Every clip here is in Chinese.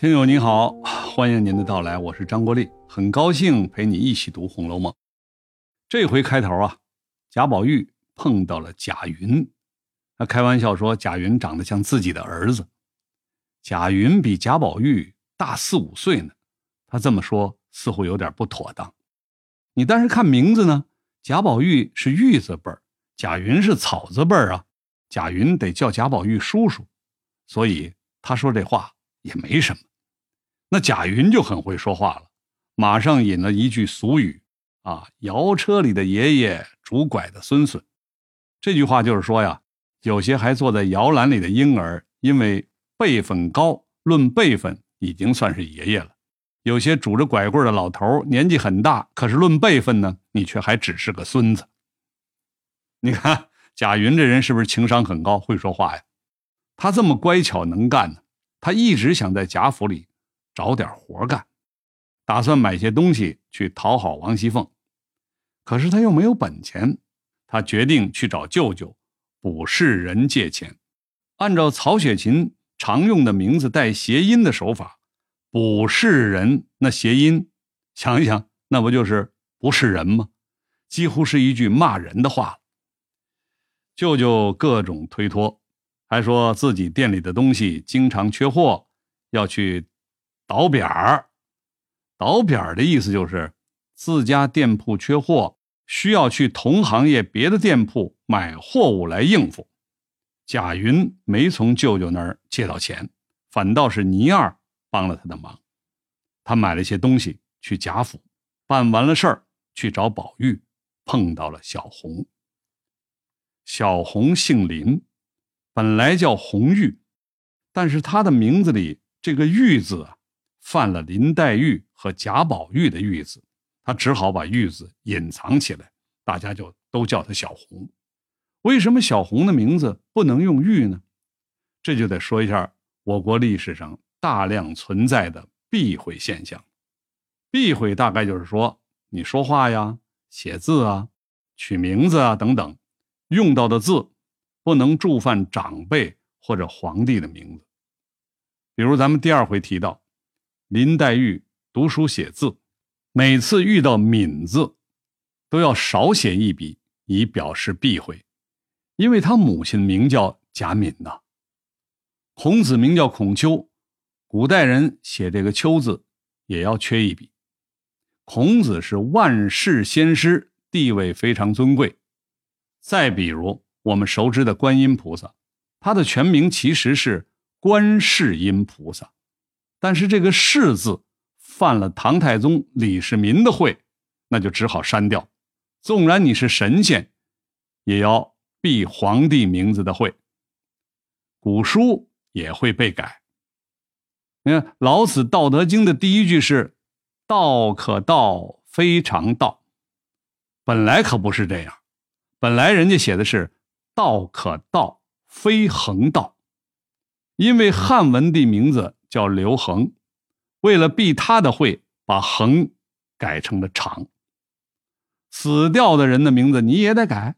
听友您好，欢迎您的到来，我是张国立，很高兴陪你一起读《红楼梦》。这回开头啊，贾宝玉碰到了贾云，他开玩笑说贾云长得像自己的儿子。贾云比贾宝玉大四五岁呢，他这么说似乎有点不妥当。你但是看名字呢，贾宝玉是玉字辈儿，贾云是草字辈儿啊，贾云得叫贾宝玉叔叔，所以他说这话也没什么。那贾云就很会说话了，马上引了一句俗语：“啊，摇车里的爷爷，拄拐的孙孙。”这句话就是说呀，有些还坐在摇篮里的婴儿，因为辈分高，论辈分已经算是爷爷了；有些拄着拐棍的老头，年纪很大，可是论辈分呢，你却还只是个孙子。你看贾云这人是不是情商很高，会说话呀？他这么乖巧能干呢，他一直想在贾府里。找点活干，打算买些东西去讨好王熙凤，可是他又没有本钱，他决定去找舅舅卜世人借钱。按照曹雪芹常用的名字带谐音的手法，卜世人那谐音，想一想，那不就是不是人吗？几乎是一句骂人的话。舅舅各种推脱，还说自己店里的东西经常缺货，要去。倒扁儿，倒扁儿的意思就是自家店铺缺货，需要去同行业别的店铺买货物来应付。贾云没从舅舅那儿借到钱，反倒是倪二帮了他的忙。他买了些东西去贾府，办完了事儿去找宝玉，碰到了小红。小红姓林，本来叫红玉，但是她的名字里这个玉字啊。犯了林黛玉和贾宝玉的玉字，他只好把玉字隐藏起来，大家就都叫他小红。为什么小红的名字不能用玉呢？这就得说一下我国历史上大量存在的避讳现象。避讳大概就是说，你说话呀、写字啊、取名字啊等等，用到的字不能触犯长辈或者皇帝的名字。比如咱们第二回提到。林黛玉读书写字，每次遇到“敏”字，都要少写一笔，以表示避讳。因为他母亲名叫贾敏呐。孔子名叫孔丘，古代人写这个“丘”字也要缺一笔。孔子是万世先师，地位非常尊贵。再比如我们熟知的观音菩萨，他的全名其实是观世音菩萨。但是这个“世”字犯了唐太宗李世民的讳，那就只好删掉。纵然你是神仙，也要避皇帝名字的讳。古书也会被改。你看老子《道德经》的第一句是“道可道，非常道”，本来可不是这样。本来人家写的是“道可道，非恒道”，因为汉文帝名字。叫刘恒，为了避他的讳，把“恒”改成了“长”。死掉的人的名字你也得改，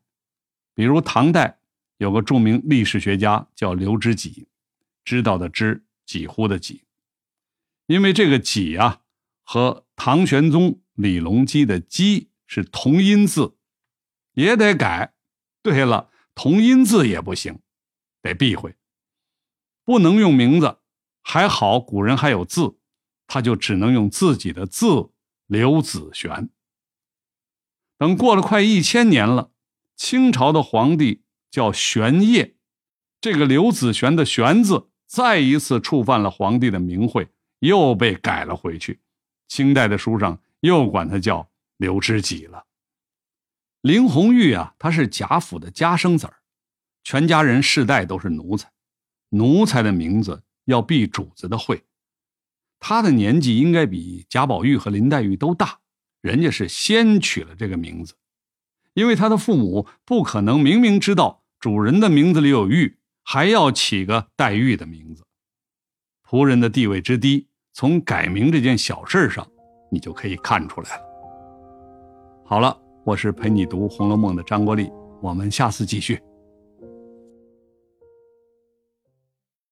比如唐代有个著名历史学家叫刘知几，知道的知，几乎的几，因为这个“几”啊和唐玄宗李隆基的“基”是同音字，也得改。对了，同音字也不行，得避讳，不能用名字。还好古人还有字，他就只能用自己的字刘子玄。等过了快一千年了，清朝的皇帝叫玄烨，这个刘子玄的“玄”字再一次触犯了皇帝的名讳，又被改了回去。清代的书上又管他叫刘知己了。林红玉啊，他是贾府的家生子儿，全家人世代都是奴才，奴才的名字。要避主子的讳，他的年纪应该比贾宝玉和林黛玉都大，人家是先取了这个名字，因为他的父母不可能明明知道主人的名字里有玉，还要起个黛玉的名字。仆人的地位之低，从改名这件小事上，你就可以看出来了。好了，我是陪你读《红楼梦》的张国立，我们下次继续。